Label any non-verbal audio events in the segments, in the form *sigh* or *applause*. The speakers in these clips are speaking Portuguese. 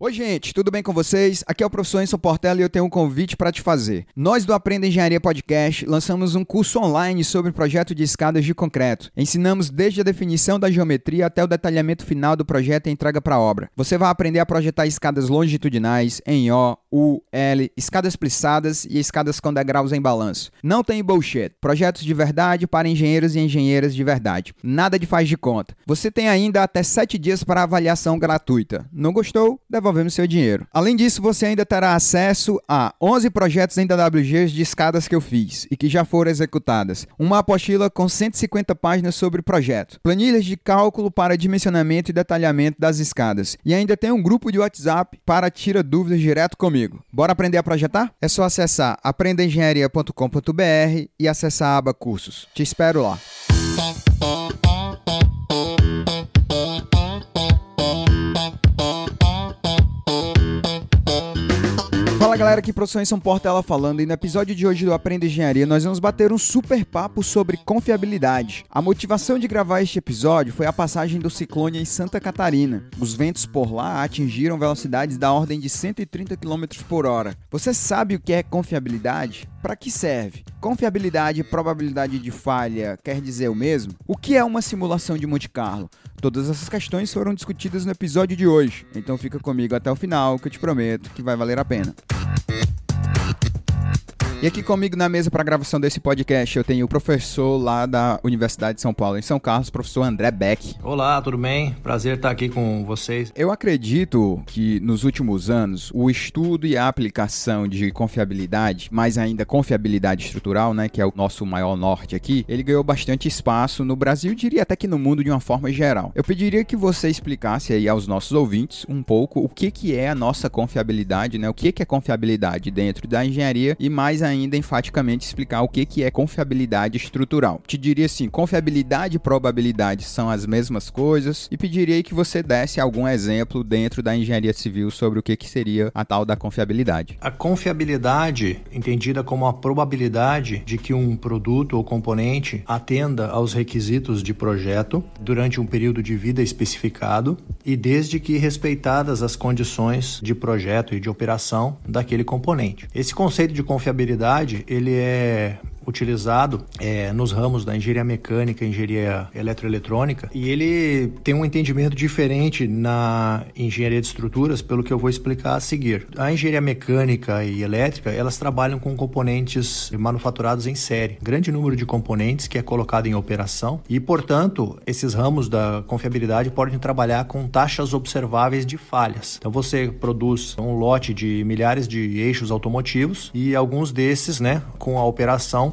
Oi, gente, tudo bem com vocês? Aqui é o professor Enson Portela e eu tenho um convite para te fazer. Nós do Aprenda Engenharia Podcast lançamos um curso online sobre projeto de escadas de concreto. Ensinamos desde a definição da geometria até o detalhamento final do projeto e entrega para a obra. Você vai aprender a projetar escadas longitudinais, em O, U, L, escadas plissadas e escadas com degraus em balanço. Não tem bullshit. Projetos de verdade para engenheiros e engenheiras de verdade. Nada de faz de conta. Você tem ainda até 7 dias para avaliação gratuita. Não gostou? Devolve devolvendo seu dinheiro. Além disso, você ainda terá acesso a 11 projetos em DWGs de escadas que eu fiz e que já foram executadas, uma apostila com 150 páginas sobre o projeto, planilhas de cálculo para dimensionamento e detalhamento das escadas e ainda tem um grupo de WhatsApp para tirar dúvidas direto comigo. Bora aprender a projetar? É só acessar aprendeengenharia.com.br e acessar a aba cursos. Te espero lá. Galera, aqui professor São Portela falando e no episódio de hoje do Aprenda Engenharia nós vamos bater um super papo sobre confiabilidade. A motivação de gravar este episódio foi a passagem do ciclone em Santa Catarina. Os ventos por lá atingiram velocidades da ordem de 130 km por hora. Você sabe o que é confiabilidade? Para que serve? Confiabilidade e probabilidade de falha quer dizer o mesmo? O que é uma simulação de Monte Carlo? Todas essas questões foram discutidas no episódio de hoje, então fica comigo até o final que eu te prometo que vai valer a pena. E aqui comigo na mesa para gravação desse podcast eu tenho o professor lá da Universidade de São Paulo, em São Carlos, professor André Beck. Olá, tudo bem? Prazer estar aqui com vocês. Eu acredito que nos últimos anos o estudo e a aplicação de confiabilidade, mais ainda confiabilidade estrutural, né, que é o nosso maior norte aqui, ele ganhou bastante espaço no Brasil, diria até que no mundo de uma forma geral. Eu pediria que você explicasse aí aos nossos ouvintes um pouco o que que é a nossa confiabilidade, né? O que que é confiabilidade dentro da engenharia e mais ainda enfaticamente explicar o que, que é confiabilidade estrutural. Te diria assim, confiabilidade e probabilidade são as mesmas coisas e pediria que você desse algum exemplo dentro da engenharia civil sobre o que, que seria a tal da confiabilidade. A confiabilidade, entendida como a probabilidade de que um produto ou componente atenda aos requisitos de projeto durante um período de vida especificado e desde que respeitadas as condições de projeto e de operação daquele componente. Esse conceito de confiabilidade verdade, ele é utilizado é, nos ramos da engenharia mecânica, engenharia eletroeletrônica, e ele tem um entendimento diferente na engenharia de estruturas, pelo que eu vou explicar a seguir. A engenharia mecânica e elétrica, elas trabalham com componentes manufaturados em série, grande número de componentes que é colocado em operação, e portanto, esses ramos da confiabilidade podem trabalhar com taxas observáveis de falhas. Então você produz um lote de milhares de eixos automotivos e alguns desses, né, com a operação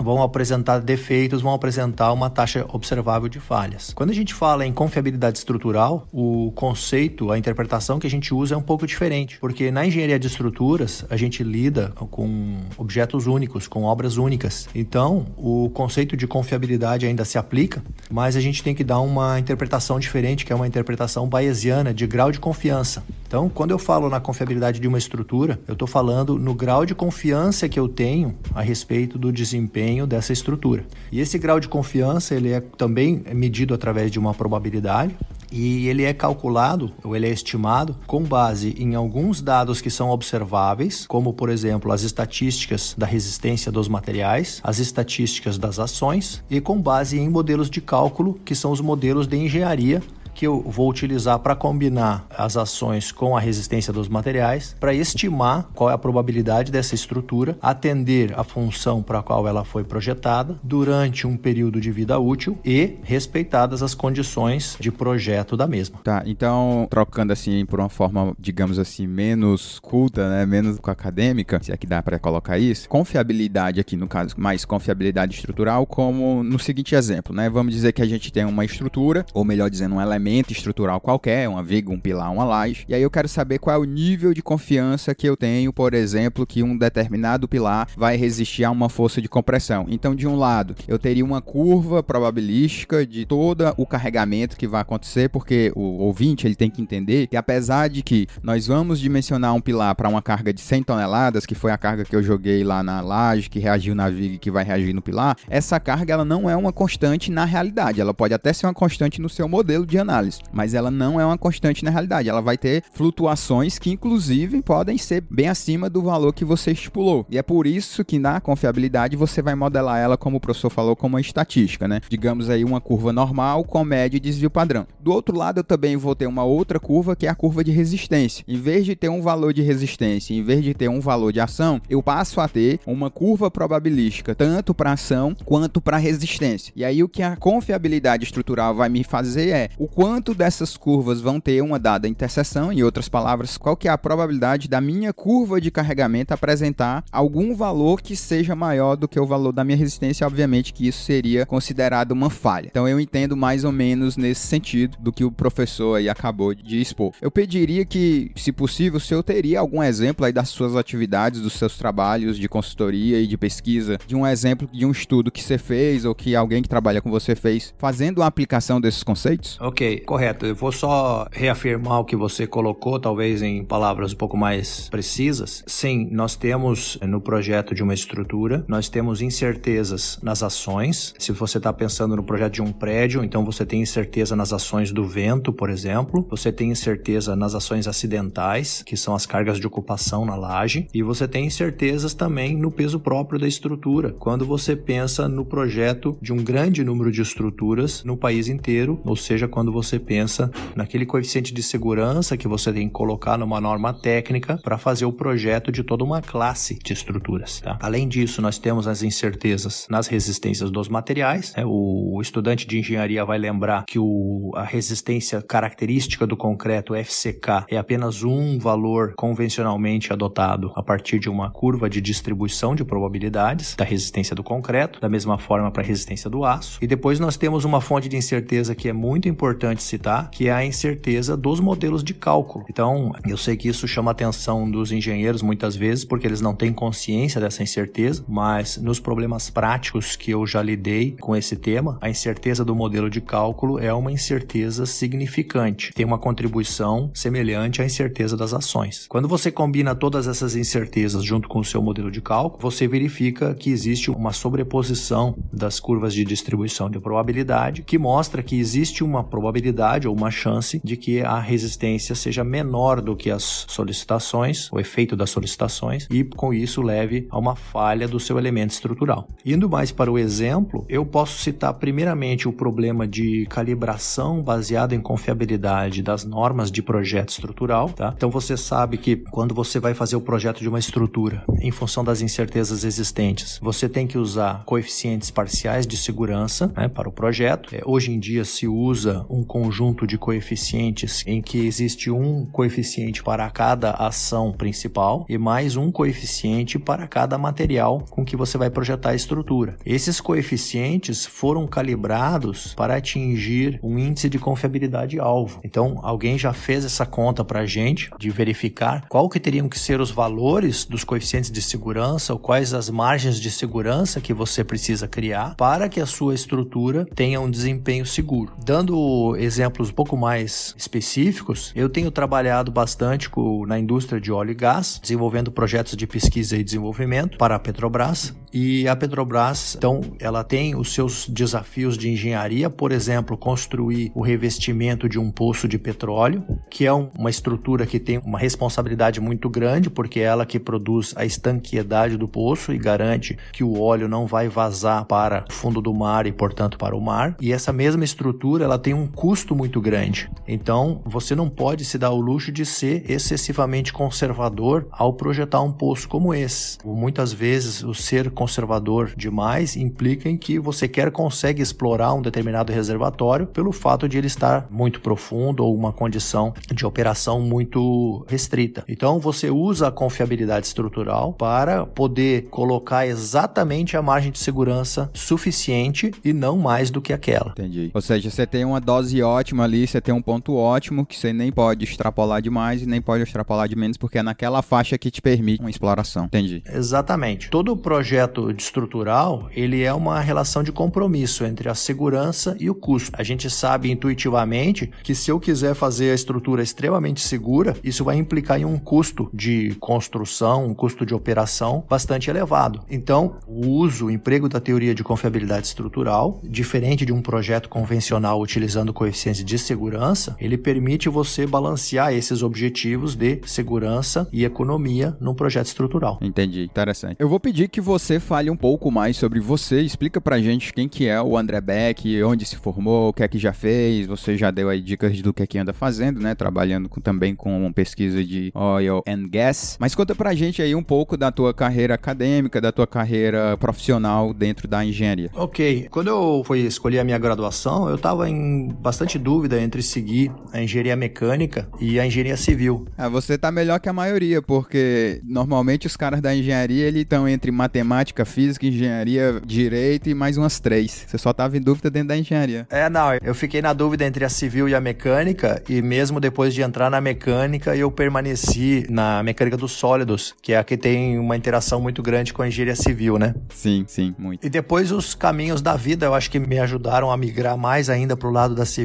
vão apresentar defeitos, vão apresentar uma taxa observável de falhas. Quando a gente fala em confiabilidade estrutural, o conceito, a interpretação que a gente usa é um pouco diferente, porque na engenharia de estruturas a gente lida com objetos únicos, com obras únicas. Então, o conceito de confiabilidade ainda se aplica, mas a gente tem que dar uma interpretação diferente, que é uma interpretação bayesiana de grau de confiança. Então, quando eu falo na confiabilidade de uma estrutura, eu estou falando no grau de confiança que eu tenho a respeito do desempenho dessa estrutura. E esse grau de confiança ele é também medido através de uma probabilidade e ele é calculado ou ele é estimado com base em alguns dados que são observáveis, como por exemplo as estatísticas da resistência dos materiais, as estatísticas das ações e com base em modelos de cálculo que são os modelos de engenharia que eu vou utilizar para combinar as ações com a resistência dos materiais, para estimar qual é a probabilidade dessa estrutura atender a função para a qual ela foi projetada durante um período de vida útil e respeitadas as condições de projeto da mesma. Tá, então trocando assim por uma forma, digamos assim, menos culta, né, menos acadêmica, se é que dá para colocar isso, confiabilidade aqui no caso, mais confiabilidade estrutural, como no seguinte exemplo, né? Vamos dizer que a gente tem uma estrutura, ou melhor dizendo, um elemento elemento estrutural qualquer, uma viga, um pilar, uma laje. E aí eu quero saber qual é o nível de confiança que eu tenho, por exemplo, que um determinado pilar vai resistir a uma força de compressão. Então, de um lado, eu teria uma curva probabilística de todo o carregamento que vai acontecer, porque o ouvinte ele tem que entender que apesar de que nós vamos dimensionar um pilar para uma carga de 100 toneladas, que foi a carga que eu joguei lá na laje, que reagiu na viga e que vai reagir no pilar, essa carga ela não é uma constante na realidade. Ela pode até ser uma constante no seu modelo de análise mas ela não é uma constante na realidade. Ela vai ter flutuações que, inclusive, podem ser bem acima do valor que você estipulou. E é por isso que na confiabilidade você vai modelar ela, como o professor falou, como uma estatística, né? Digamos aí uma curva normal com média e desvio padrão. Do outro lado, eu também vou ter uma outra curva que é a curva de resistência. Em vez de ter um valor de resistência, em vez de ter um valor de ação, eu passo a ter uma curva probabilística tanto para ação quanto para resistência. E aí o que a confiabilidade estrutural vai me fazer é o quanto dessas curvas vão ter uma dada interseção, em outras palavras, qual que é a probabilidade da minha curva de carregamento apresentar algum valor que seja maior do que o valor da minha resistência, obviamente que isso seria considerado uma falha. Então eu entendo mais ou menos nesse sentido do que o professor aí acabou de expor. Eu pediria que, se possível, o senhor teria algum exemplo aí das suas atividades, dos seus trabalhos de consultoria e de pesquisa, de um exemplo de um estudo que você fez ou que alguém que trabalha com você fez, fazendo uma aplicação desses conceitos? Ok, correto. Eu vou só reafirmar o que você colocou, talvez em palavras um pouco mais precisas. Sim, nós temos no projeto de uma estrutura, nós temos incertezas nas ações. Se você está pensando no projeto de um prédio, então você tem incerteza nas ações do vento, por exemplo. Você tem incerteza nas ações acidentais, que são as cargas de ocupação na laje. E você tem incertezas também no peso próprio da estrutura, quando você pensa no projeto de um grande número de estruturas no país inteiro, ou seja, quando você pensa naquele coeficiente de segurança que você tem que colocar numa norma técnica para fazer o projeto de toda uma classe de estruturas. Tá? Além disso, nós temos as incertezas nas resistências dos materiais. Né? O, o, estudante de engenharia vai lembrar que o, a resistência característica do concreto FCK é apenas um valor convencionalmente adotado a partir de uma curva de distribuição de probabilidades da resistência do concreto, da mesma forma para a resistência do aço. E depois nós temos uma fonte de incerteza que é muito importante citar, que é a incerteza dos modelos de cálculo. Então, eu sei que isso chama a atenção dos engenheiros muitas vezes porque eles não têm consciência dessa incerteza, mas nos problemas práticos que eu já lidei com esse tema, a incerteza do modelo de cálculo é uma incerteza significante. Tem uma contribuição semelhante à incerteza das ações. Quando você combina todas essas incertezas junto com o seu modelo de cálculo, você verifica que existe uma sobreposição das curvas de distribuição de probabilidade que mostra que existe uma probabilidade ou uma chance de que a resistência seja menor do que as solicitações, o efeito das solicitações, e com isso leve a uma falha do seu elemento estrutural. Indo mais para o exemplo, eu posso citar primeiramente o problema de calibração baseado em confiabilidade das normas de projeto estrutural. Tá? Então você sabe que quando você vai fazer o projeto de uma estrutura, em função das incertezas existentes, você tem que usar coeficientes parciais de segurança né, para o projeto. É, hoje em dia se usa um conjunto de coeficientes em que existe um coeficiente para cada ação principal e mais um coeficiente para cada material com que você vai projetar a estrutura. Esses coeficientes foram calibrados para atingir um índice de confiabilidade alvo. Então, alguém já fez essa conta para a gente de verificar qual que teriam que ser os valores dos coeficientes de segurança ou quais as margens de segurança que você precisa criar para que a sua estrutura tenha um desempenho seguro. Dando exemplos um pouco mais específicos, eu tenho trabalhado bastante com, na indústria de óleo e gás, desenvolvendo projetos de pesquisa e desenvolvimento para a Petrobras. E a Petrobras, então, ela tem os seus desafios de engenharia, por exemplo, construir o revestimento de um poço de petróleo, que é um, uma estrutura que tem uma responsabilidade muito grande, porque é ela que produz a estanqueidade do poço e garante que o óleo não vai vazar para o fundo do mar e, portanto, para o mar. E essa mesma estrutura, ela tem um custo muito grande. Então, você não pode se dar o luxo de ser excessivamente conservador ao projetar um poço como esse. Muitas vezes, o ser conservador demais implica em que você quer consegue explorar um determinado reservatório pelo fato de ele estar muito profundo ou uma condição de operação muito restrita. Então, você usa a confiabilidade estrutural para poder colocar exatamente a margem de segurança suficiente e não mais do que aquela. Entendi. Ou seja, você tem uma dose ótima ali, você tem um ponto ótimo que você nem pode extrapolar demais e nem pode extrapolar de menos, porque é naquela faixa que te permite uma exploração. Entendi. Exatamente. Todo projeto estrutural, ele é uma relação de compromisso entre a segurança e o custo. A gente sabe intuitivamente que se eu quiser fazer a estrutura extremamente segura, isso vai implicar em um custo de construção, um custo de operação bastante elevado. Então, o uso, o emprego da teoria de confiabilidade estrutural, diferente de um projeto convencional utilizando coeficientes de segurança, ele permite você balancear esses objetivos de segurança e economia num projeto estrutural. Entendi, interessante. Eu vou pedir que você fale um pouco mais sobre você, explica pra gente quem que é o André Beck, onde se formou, o que é que já fez, você já deu aí dicas do que é que anda fazendo, né, trabalhando com, também com pesquisa de oil and gas, mas conta pra gente aí um pouco da tua carreira acadêmica, da tua carreira profissional dentro da engenharia. Ok, quando eu fui escolher a minha graduação, eu estava em bastante dúvida entre seguir a engenharia mecânica e a engenharia civil. Ah, você tá melhor que a maioria, porque normalmente os caras da engenharia eles estão entre matemática, física, engenharia, direito e mais umas três. Você só tava em dúvida dentro da engenharia. É, não, eu fiquei na dúvida entre a civil e a mecânica, e mesmo depois de entrar na mecânica, eu permaneci na mecânica dos sólidos, que é a que tem uma interação muito grande com a engenharia civil, né? Sim, sim, muito. E depois os caminhos da vida, eu acho que me ajudaram a migrar mais ainda pro lado da civil,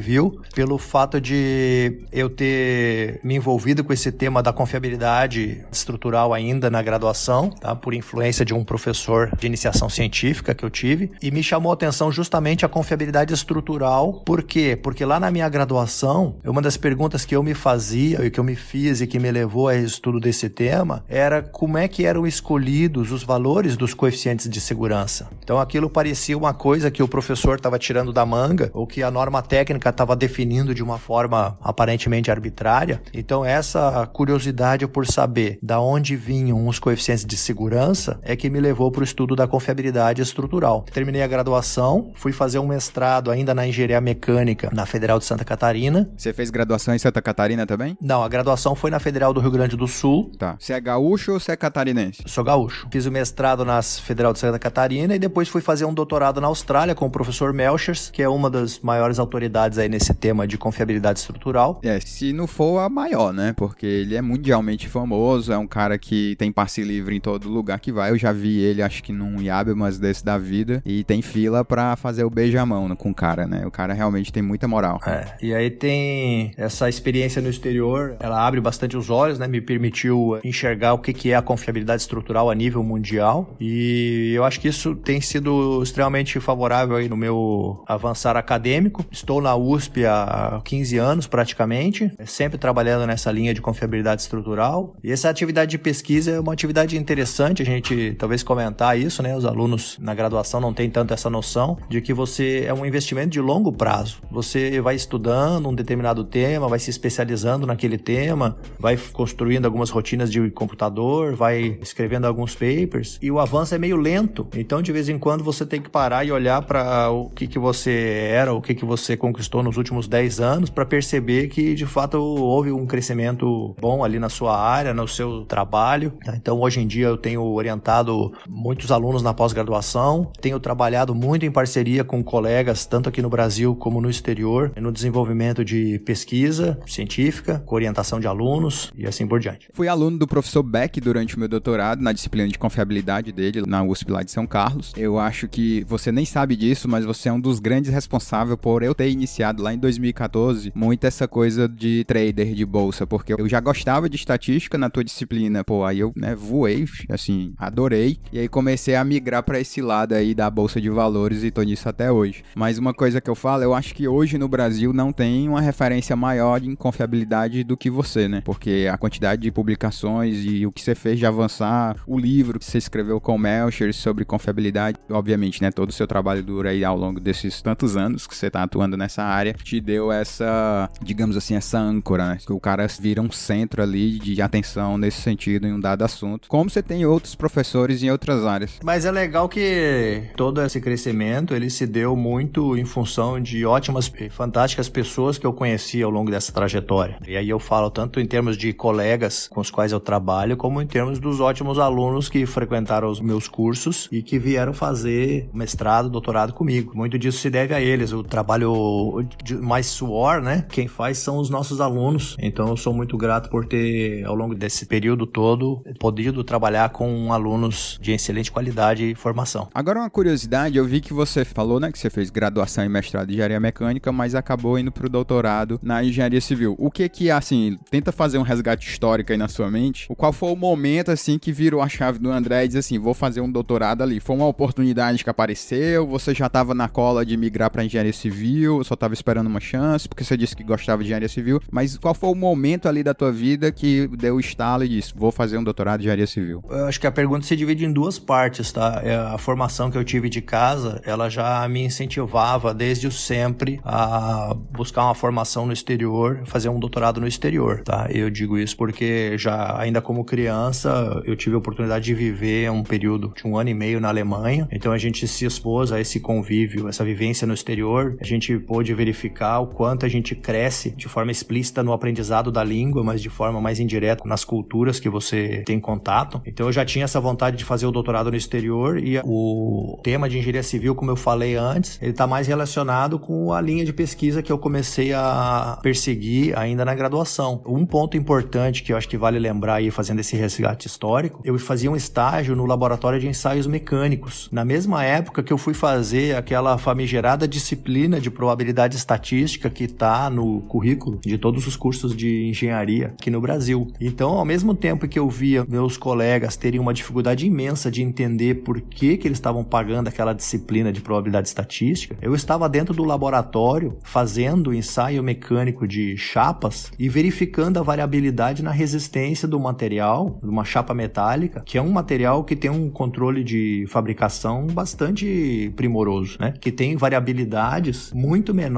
pelo fato de eu ter me envolvido com esse tema da confiabilidade estrutural ainda na graduação, tá? Por influência de um professor de iniciação científica que eu tive, e me chamou a atenção justamente a confiabilidade estrutural. Por quê? Porque lá na minha graduação, uma das perguntas que eu me fazia e que eu me fiz e que me levou a estudo desse tema era como é que eram escolhidos os valores dos coeficientes de segurança. Então aquilo parecia uma coisa que o professor estava tirando da manga ou que a norma técnica estava definindo de uma forma aparentemente arbitrária. Então essa curiosidade por saber da onde vinham os coeficientes de segurança é que me levou para o estudo da confiabilidade estrutural. Terminei a graduação, fui fazer um mestrado ainda na engenharia mecânica na Federal de Santa Catarina. Você fez graduação em Santa Catarina também? Não, a graduação foi na Federal do Rio Grande do Sul. Tá. Você é gaúcho ou você é catarinense? Sou gaúcho. Fiz o mestrado na Federal de Santa Catarina e depois fui fazer um doutorado na Austrália com o professor Melchers, que é uma das maiores autoridades aí nesse tema de confiabilidade estrutural. É, se não for a maior, né? Porque ele é mundialmente famoso, é um cara que tem passe livre em todo lugar que vai. Eu já vi ele, acho que num mas desse da vida, e tem fila para fazer o beijamão com o cara, né? O cara realmente tem muita moral. É, e aí tem essa experiência no exterior, ela abre bastante os olhos, né? Me permitiu enxergar o que, que é a confiabilidade estrutural a nível mundial, e eu acho que isso tem sido extremamente favorável aí no meu avançar acadêmico. Estou na USP há 15 anos praticamente, sempre trabalhando nessa linha de confiabilidade estrutural. E essa atividade de pesquisa é uma atividade interessante, a gente talvez comentar isso, né? Os alunos na graduação não têm tanto essa noção de que você é um investimento de longo prazo. Você vai estudando um determinado tema, vai se especializando naquele tema, vai construindo algumas rotinas de computador, vai escrevendo alguns papers e o avanço é meio lento. Então, de vez em quando você tem que parar e olhar para o que, que você era, o que, que você conquistou nos últimos 10 anos para perceber que de fato houve um crescimento bom ali na sua área, no seu trabalho. Então, hoje em dia eu tenho orientado muitos alunos na pós-graduação, tenho trabalhado muito em parceria com colegas, tanto aqui no Brasil como no exterior, no desenvolvimento de pesquisa científica, com orientação de alunos e assim por diante. Fui aluno do professor Beck durante o meu doutorado na disciplina de confiabilidade dele na USP lá de São Carlos. Eu acho que você nem sabe disso, mas você é um dos grandes responsáveis por eu ter iniciado lá em 2014 muito essa coisa de trader de bolsa, porque eu já gostava de estatística na tua disciplina, pô, aí eu, né, voei, assim, adorei, e aí comecei a migrar para esse lado aí da bolsa de valores e tô nisso até hoje. Mas uma coisa que eu falo, eu acho que hoje no Brasil não tem uma referência maior em confiabilidade do que você, né? Porque a quantidade de publicações e o que você fez de avançar, o livro que você escreveu com o Melcher sobre confiabilidade, obviamente, né? Todo o seu trabalho dura aí ao longo desses tantos anos que você tá atuando nessa área, te deu essa, digamos assim, essa âncora, né? Que o cara vira um centro ali de atenção nesse sentido em um dado assunto. Como você tem outros professores em outras áreas. Mas é legal que todo esse crescimento, ele se deu muito em função de ótimas e fantásticas pessoas que eu conheci ao longo dessa trajetória. E aí eu falo tanto em termos de colegas com os quais eu trabalho, como em termos dos ótimos alunos que frequentaram os meus cursos e que vieram fazer mestrado, doutorado comigo. Muito disso se deve a eles. O trabalho de mais suor, né? Quem faz são os nossos alunos. Então eu sou muito grato por ter, ao longo desse período todo, podido trabalhar com alunos de excelente qualidade e formação. Agora uma curiosidade, eu vi que você falou, né, que você fez graduação e mestrado em engenharia mecânica, mas acabou indo pro doutorado na engenharia civil. O que que, assim, tenta fazer um resgate histórico aí na sua mente, o qual foi o momento, assim, que virou a chave do André e diz assim, vou fazer um doutorado ali. Foi uma oportunidade que apareceu? Você já estava na cola de migrar para engenharia civil? Só estava esperando uma chance, porque você disse que gostava de engenharia civil, mas qual foi o momento ali da tua vida que deu o estalo e disse, vou fazer um doutorado de engenharia civil? Eu acho que a pergunta se divide em duas partes, tá? É, a formação que eu tive de casa, ela já me incentivava desde o sempre a buscar uma formação no exterior, fazer um doutorado no exterior, tá? Eu digo isso porque já ainda como criança eu tive a oportunidade de viver um período de um ano e meio na Alemanha, então a gente se expôs a esse convívio, essa vivência no exterior, a gente pôde verificar o quanto a gente cresce de forma explícita no aprendizado da língua, mas de forma mais indireta nas culturas que você tem contato. Então eu já tinha essa vontade de fazer o doutorado no exterior e o tema de engenharia civil, como eu falei antes, ele está mais relacionado com a linha de pesquisa que eu comecei a perseguir ainda na graduação. Um ponto importante que eu acho que vale lembrar aí fazendo esse resgate histórico, eu fazia um estágio no laboratório de ensaios mecânicos. Na mesma época que eu fui fazer aquela famigerada disciplina de probabilidade estatística que está no currículo de todos os cursos de engenharia aqui no Brasil. Então, ao mesmo tempo que eu via meus colegas terem uma dificuldade imensa de entender por que, que eles estavam pagando aquela disciplina de probabilidade estatística, eu estava dentro do laboratório fazendo ensaio mecânico de chapas e verificando a variabilidade na resistência do material, de uma chapa metálica, que é um material que tem um controle de fabricação bastante primoroso, né? Que tem variabilidades muito menores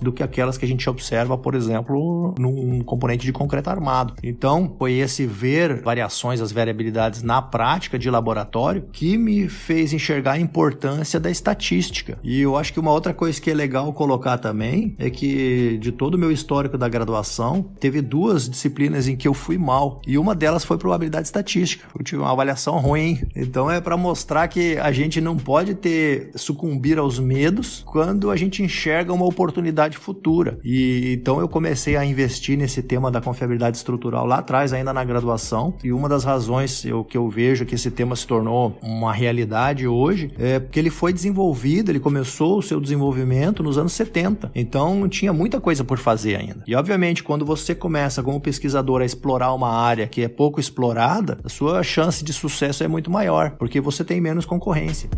do que aquelas que a gente observa, por exemplo, num componente de concreto armado. Então, foi esse ver variações, as variabilidades na prática de laboratório que me fez enxergar a importância da estatística. E eu acho que uma outra coisa que é legal colocar também é que de todo o meu histórico da graduação, teve duas disciplinas em que eu fui mal e uma delas foi probabilidade estatística. Eu tive uma avaliação ruim. Então é para mostrar que a gente não pode ter sucumbir aos medos quando a gente enxerga uma oportunidade futura. E então eu comecei a investir nesse tema da confiabilidade estrutural lá atrás, ainda na graduação. E uma das razões eu, que eu vejo que esse tema se tornou uma realidade hoje é porque ele foi desenvolvido, ele começou o seu desenvolvimento nos anos 70. Então tinha muita coisa por fazer ainda. E obviamente, quando você começa como pesquisador a explorar uma área que é pouco explorada, a sua chance de sucesso é muito maior, porque você tem menos concorrência.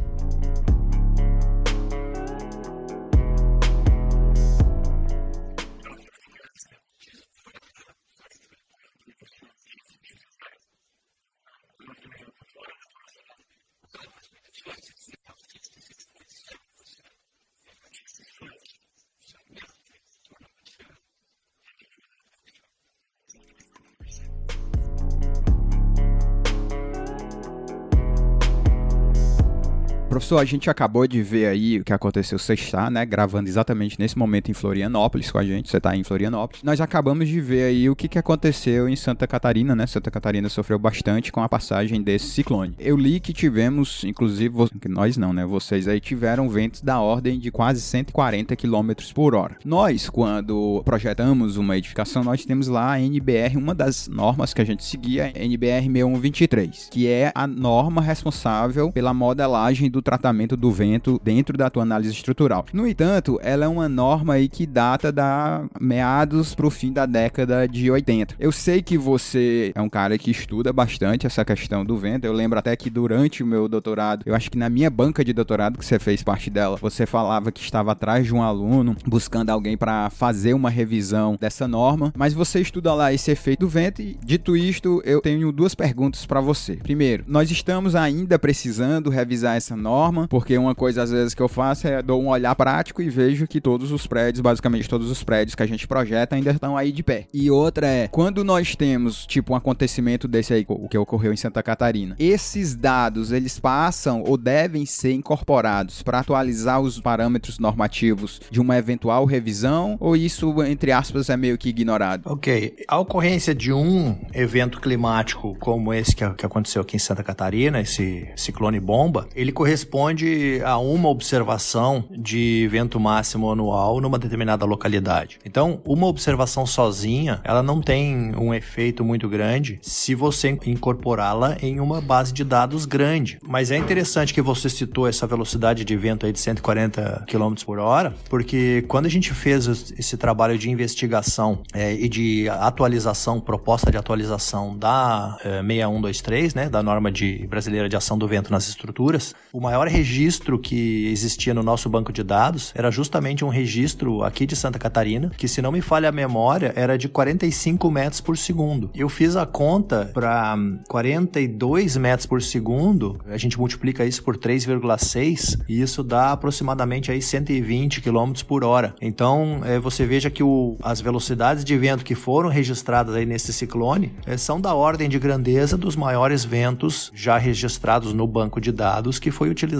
Professor, a gente acabou de ver aí o que aconteceu. Você está, né, gravando exatamente nesse momento em Florianópolis com a gente. Você está em Florianópolis. Nós acabamos de ver aí o que, que aconteceu em Santa Catarina, né? Santa Catarina sofreu bastante com a passagem desse ciclone. Eu li que tivemos, inclusive, nós não, né? Vocês aí tiveram ventos da ordem de quase 140 km por hora. Nós, quando projetamos uma edificação, nós temos lá a NBR, uma das normas que a gente seguia, NBR 6123, que é a norma responsável pela modelagem do tratamento do vento dentro da tua análise estrutural. No entanto, ela é uma norma aí que data da meados para o fim da década de 80. Eu sei que você é um cara que estuda bastante essa questão do vento. Eu lembro até que durante o meu doutorado, eu acho que na minha banca de doutorado que você fez parte dela, você falava que estava atrás de um aluno buscando alguém para fazer uma revisão dessa norma, mas você estuda lá esse efeito do vento e dito isto, eu tenho duas perguntas para você. Primeiro, nós estamos ainda precisando revisar essa norma norma, porque uma coisa às vezes que eu faço é dou um olhar prático e vejo que todos os prédios, basicamente todos os prédios que a gente projeta ainda estão aí de pé. E outra é, quando nós temos tipo um acontecimento desse aí, o que ocorreu em Santa Catarina, esses dados eles passam ou devem ser incorporados para atualizar os parâmetros normativos de uma eventual revisão ou isso entre aspas é meio que ignorado? Ok, a ocorrência de um evento climático como esse que, aconteceu aqui em Santa Catarina, esse ciclone bomba, ele corresponde corresponde a uma observação de vento máximo anual numa determinada localidade. Então, uma observação sozinha, ela não tem um efeito muito grande se você incorporá-la em uma base de dados grande. Mas é interessante que você citou essa velocidade de vento aí de 140 km por hora, porque quando a gente fez esse trabalho de investigação é, e de atualização, proposta de atualização da é, 6123, né, da norma de brasileira de ação do vento nas estruturas, o maior maior registro que existia no nosso banco de dados era justamente um registro aqui de Santa Catarina, que se não me falha a memória, era de 45 metros por segundo. Eu fiz a conta para 42 metros por segundo, a gente multiplica isso por 3,6 e isso dá aproximadamente aí 120 km por hora. Então, é, você veja que o, as velocidades de vento que foram registradas aí nesse ciclone é, são da ordem de grandeza dos maiores ventos já registrados no banco de dados que foi utilizado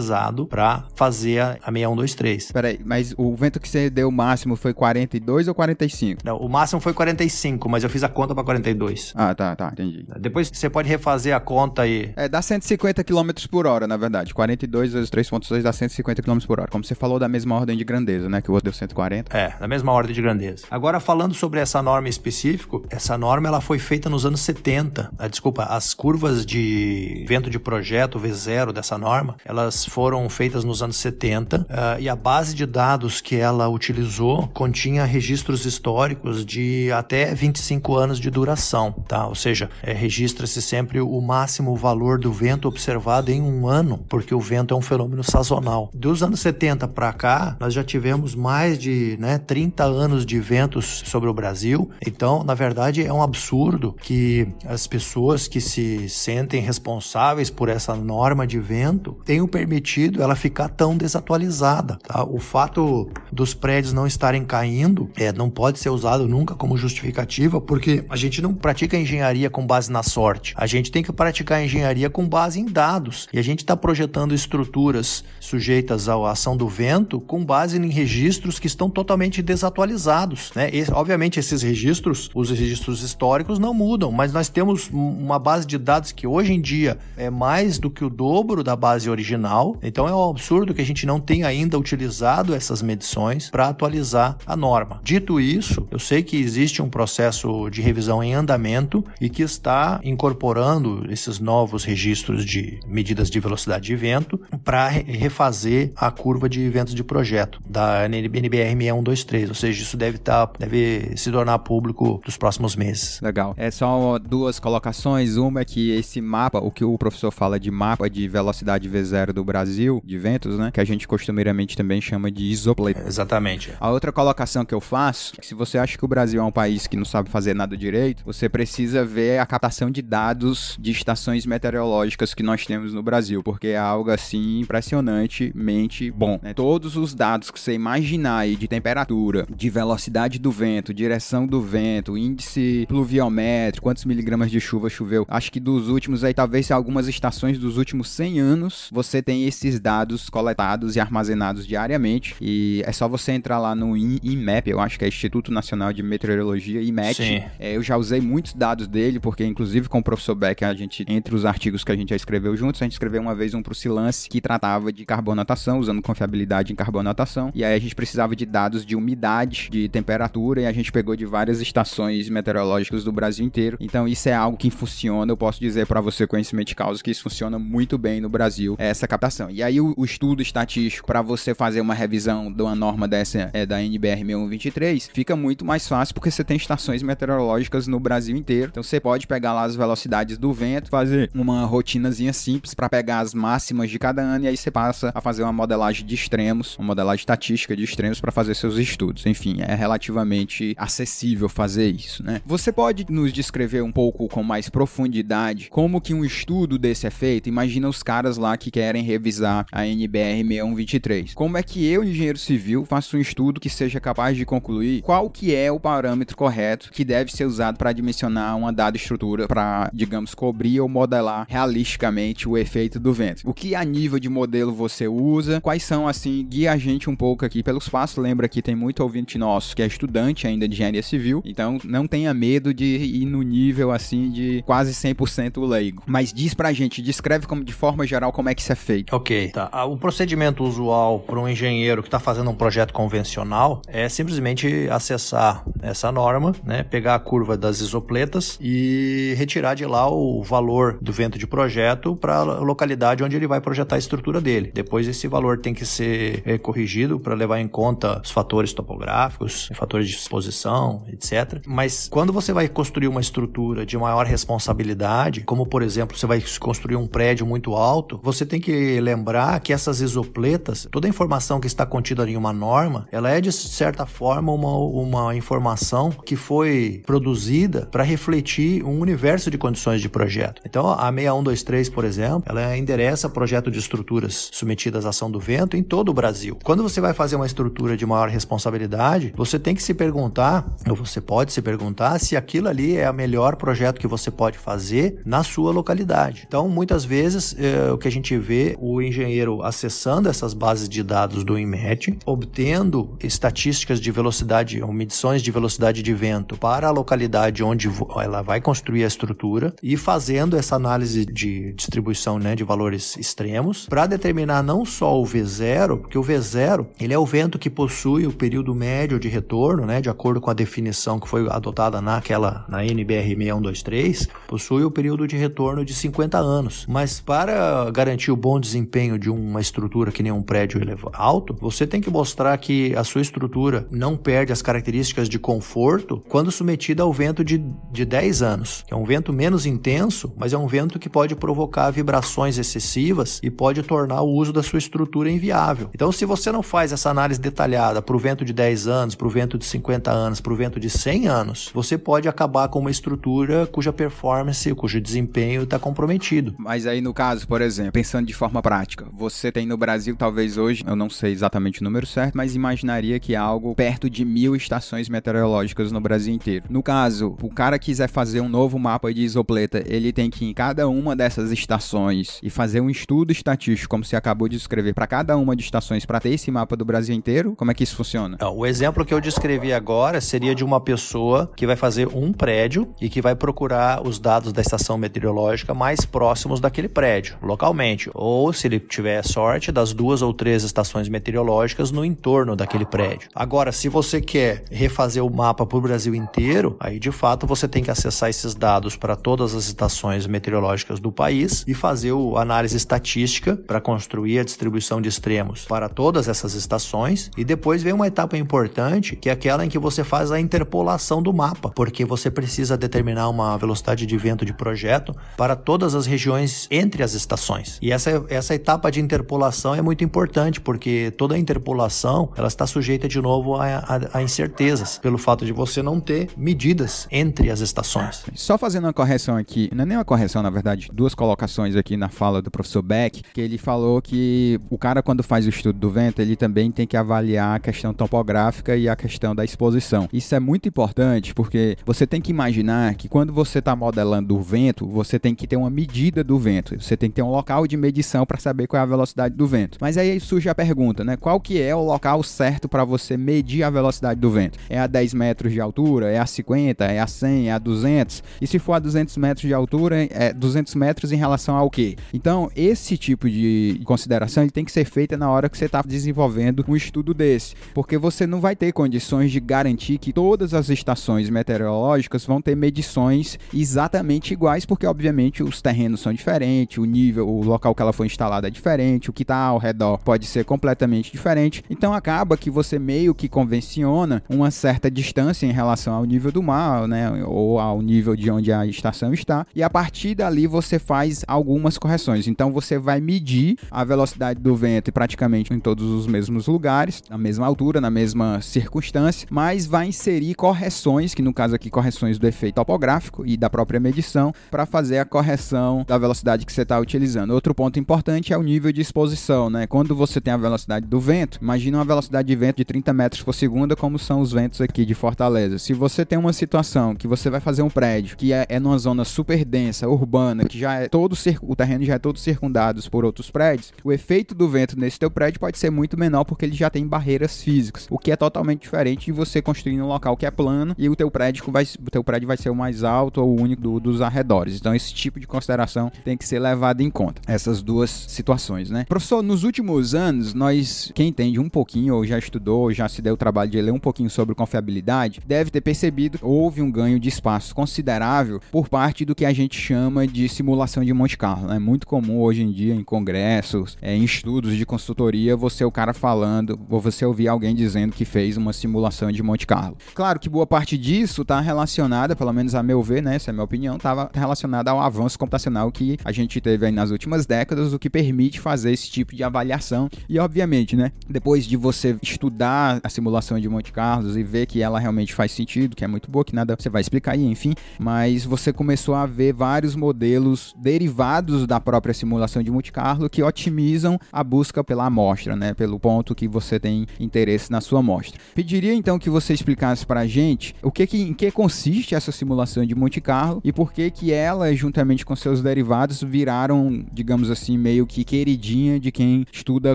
para fazer a, a 6123. Peraí, mas o vento que você deu máximo foi 42 ou 45? Não, o máximo foi 45, mas eu fiz a conta para 42. Ah, tá, tá, entendi. Depois você pode refazer a conta aí. É, dá 150 km por hora, na verdade. 42 vezes 3.6 dá 150 km por hora. Como você falou, da mesma ordem de grandeza, né? Que o outro deu 140. É, da mesma ordem de grandeza. Agora, falando sobre essa norma específica, essa norma ela foi feita nos anos 70. Ah, desculpa, as curvas de vento de projeto V0 dessa norma, elas foram feitas nos anos 70 uh, ah, e a base de dados que ela utilizou continha registros históricos de até 25 anos de duração, tá? Ou seja, é, registra-se sempre o máximo valor do vento observado em um ano, porque o vento é um fenômeno sazonal. Dos anos 70 para cá, nós já tivemos mais de né, 30 anos de ventos sobre o Brasil. Então, na verdade, é um absurdo que as pessoas que se sentem responsáveis por essa norma de vento tenham permitido ela ficar tão desatualizada. Tá? O fato dos prédios não estarem caindo é, não pode ser usado nunca como justificativa, porque a gente não pratica engenharia com base na sorte. A gente tem que praticar engenharia com base em dados. E a gente está projetando estruturas sujeitas à ação do vento com base em registros que estão totalmente desatualizados. Né? E, obviamente, esses registros, os registros históricos, não mudam, mas nós temos uma base de dados que hoje em dia é mais do que o dobro da base original. Então é um absurdo que a gente não tenha ainda utilizado essas medições para atualizar a norma. Dito isso, eu sei que existe um processo de revisão em andamento e que está incorporando esses novos registros de medidas de velocidade de vento para refazer a curva de ventos de projeto da NBR 6123, ou seja, isso deve estar tá, deve se tornar público nos próximos meses. Legal. É só duas colocações, uma é que esse mapa, o que o professor fala de mapa de velocidade V0 do Brasil, de ventos, né, que a gente costumeiramente também chama de isoplate. Exatamente. A outra colocação que eu faço, é que se você acha que o Brasil é um país que não sabe fazer nada direito, você precisa ver a captação de dados de estações meteorológicas que nós temos no Brasil, porque é algo assim impressionantemente bom. Né? Todos os dados que você imaginar aí de temperatura, de velocidade do vento, direção do vento, índice pluviométrico, quantos miligramas de chuva choveu, acho que dos últimos aí, talvez algumas estações dos últimos 100 anos, você tem esses dados coletados e armazenados diariamente e é só você entrar lá no IMAP, eu acho que é Instituto Nacional de Meteorologia, IMET. É, eu já usei muitos dados dele, porque inclusive com o professor Beck, a gente, entre os artigos que a gente já escreveu juntos, a gente escreveu uma vez um pro Silance que tratava de carbonatação, usando confiabilidade em carbonatação. E aí a gente precisava de dados de umidade, de temperatura, e a gente pegou de várias estações meteorológicas do Brasil inteiro. Então isso é algo que funciona, eu posso dizer para você conhecimento de causa que isso funciona muito bem no Brasil, essa captação. E aí o, o estudo estatístico para você fazer uma revisão de uma norma dessa é, da NBR 6123 fica muito mais fácil porque você tem estações meteorológicas no Brasil inteiro. Então você pode pegar lá as velocidades do vento, fazer uma rotinazinha simples para pegar as máximas de cada ano e aí você passa a fazer uma modelagem de extremos, uma modelagem estatística de extremos para fazer seus estudos. Enfim, é relativamente acessível fazer isso, né? Você pode nos descrever um pouco com mais profundidade como que um estudo desse é feito? Imagina os caras lá que querem revisar a NBR 6123. Como é que eu, engenheiro civil, faço um estudo que seja capaz de concluir qual que é o parâmetro correto que deve ser usado para dimensionar uma dada estrutura para, digamos, cobrir ou modelar realisticamente o efeito do vento? O que a nível de modelo você usa? Quais são, assim, guia a gente um pouco aqui pelos passos. Lembra que tem muito ouvinte nosso que é estudante ainda de engenharia civil, então não tenha medo de ir no nível, assim, de quase 100% leigo. Mas diz pra gente, descreve como, de forma geral como é que isso é feito. Ok, tá. Ah, o procedimento usual para um engenheiro que está fazendo um projeto convencional é simplesmente acessar essa norma, né, pegar a curva das isopletas e retirar de lá o valor do vento de projeto para a localidade onde ele vai projetar a estrutura dele. Depois esse valor tem que ser é, corrigido para levar em conta os fatores topográficos, fatores de exposição, etc. Mas quando você vai construir uma estrutura de maior responsabilidade, como por exemplo, você vai construir um prédio muito alto, você tem que lembrar que essas isopletas, toda informação que está contida em uma norma, ela é de certa forma uma, uma informação que foi produzida para refletir um universo de condições de projeto. Então, a 6123, por exemplo, ela endereça projeto de estruturas submetidas à ação do vento em todo o Brasil. Quando você vai fazer uma estrutura de maior responsabilidade, você tem que se perguntar, ou você pode se perguntar, se aquilo ali é o melhor projeto que você pode fazer na sua localidade. Então, muitas vezes, é, o que a gente vê, o engenheiro acessando essas bases de dados do INMET, obtendo estatísticas de velocidade ou medições de velocidade de vento para a localidade onde ela vai construir a estrutura e fazendo essa análise de distribuição né, de valores extremos para determinar não só o V0, porque o V0 ele é o vento que possui o período médio de retorno, né, de acordo com a definição que foi adotada naquela na NBR 6123, possui o período de retorno de 50 anos. Mas para garantir o bom desempenho de uma estrutura que nem um prédio alto, você tem que mostrar que a sua estrutura não perde as características de conforto quando submetida ao vento de, de 10 anos, é um vento menos intenso, mas é um vento que pode provocar vibrações excessivas e pode tornar o uso da sua estrutura inviável. Então, se você não faz essa análise detalhada para o vento de 10 anos, para o vento de 50 anos, para o vento de 100 anos, você pode acabar com uma estrutura cuja performance, cujo desempenho está comprometido. Mas aí, no caso, por exemplo, pensando de forma prática, você tem no Brasil, talvez hoje, eu não sei exatamente o número certo, mas imaginaria que é algo perto de mil estações meteorológicas no Brasil inteiro. No caso, o cara quiser fazer um novo mapa de isopleta, ele tem que ir em cada uma dessas estações e fazer um estudo estatístico, como você acabou de descrever, para cada uma de estações para ter esse mapa do Brasil inteiro? Como é que isso funciona? O exemplo que eu descrevi agora seria de uma pessoa que vai fazer um prédio e que vai procurar os dados da estação meteorológica mais próximos daquele prédio, localmente. Ou, se ele tiver sorte, das duas ou três estações meteorológicas no entorno daquele prédio. Agora, se você quer refazer o mapa para o Brasil inteiro, aí de fato você tem que acessar esses dados para todas as estações meteorológicas do país e fazer a análise estatística para construir a distribuição de extremos para todas essas estações. E depois vem uma etapa importante, que é aquela em que você faz a interpolação do mapa, porque você precisa determinar uma velocidade de vento de projeto para todas as regiões entre as estações. E essa, essa etapa de interpolação é muito importante, porque toda a interpolação ela está sujeita de novo a, a, a incertezas, pelo fato de você não ter medidas entre as estações. Só fazendo uma correção aqui, não é nem uma correção, na verdade, duas colocações aqui na fala do professor Beck, que ele falou que o cara, quando faz o estudo do vento, ele também tem que avaliar a questão topográfica e a questão da exposição. Isso é muito importante porque você tem que imaginar que quando você está modelando o vento, você tem que ter uma medida do vento, você tem que ter um local de medição para saber qual é a velocidade do vento. Mas aí surge a pergunta, né? Qual que é o local certo para você medir a velocidade do vento? É a 10 metros de altura? É a 50? É a 100? É a 200? E se for a 200 metros de altura, é 200 metros em relação ao quê? Então, esse tipo de consideração ele tem que ser feita na hora que você está desenvolvendo um estudo desse, porque você não vai ter condições de garantir que todas as estações meteorológicas vão ter medições exatamente iguais, porque obviamente os terrenos são diferentes, o nível, o local que ela foi instalada é diferente, o que está ao redor pode ser completamente diferente. Então acaba que você meio que convenciona uma certa distância em relação ao nível do mar, né, ou ao nível de onde a estação está, e a partir dali você faz algumas correções. Então você vai medir a velocidade do vento praticamente em todos os mesmos lugares, na mesma altura, na mesma circunstância, mas vai inserir correções, que no caso aqui correções do efeito topográfico e da própria medição, para fazer a correção da velocidade que você está utilizando. Outro ponto importante é o nível de exposição, né? Quando você tem a velocidade do vento, imagina uma velocidade de vento de 30 metros por segundo, como são os ventos aqui de Fortaleza. Se você tem uma situação que você vai fazer um prédio que é, é numa zona super densa, urbana, que já é todo o terreno já é todo circundado por outros prédios, o efeito do vento nesse teu prédio pode ser muito menor porque ele já tem barreiras físicas, o que é totalmente diferente de você construir um local que é plano e o teu prédio vai, o teu prédio vai ser o mais alto ou o único do, dos arredores. Então esse tipo de consideração tem que ser levado em conta. Essas duas situações, né? Professor, nos últimos anos, nós, quem entende um pouquinho, ou já estudou, ou já se deu o trabalho de ler um pouquinho sobre confiabilidade, deve ter percebido houve um ganho de espaço considerável por parte do que a gente chama de simulação de Monte Carlo. É muito comum hoje em dia em congressos, é, em estudos de consultoria, você é o cara falando, ou você ouvir alguém dizendo que fez uma simulação de Monte Carlo. Claro que boa parte disso está relacionada, pelo menos a meu ver, né, essa é a minha opinião, estava relacionada ao avanço computacional que a gente teve aí nas últimas décadas o que permite fazer esse tipo de avaliação. E obviamente, né, depois de você estudar a simulação de Monte Carlo e ver que ela realmente faz sentido, que é muito boa, que nada você vai explicar aí, enfim, mas você começou a ver vários modelos derivados da própria simulação de Monte Carlo que otimizam a busca pela amostra, né, pelo ponto que você tem interesse na sua amostra. Pediria então que você explicasse para a gente o que, que em que consiste essa simulação de Monte Carlo e por que que ela, juntamente com seus derivados, viraram, digamos assim, meio que queridinha de quem estuda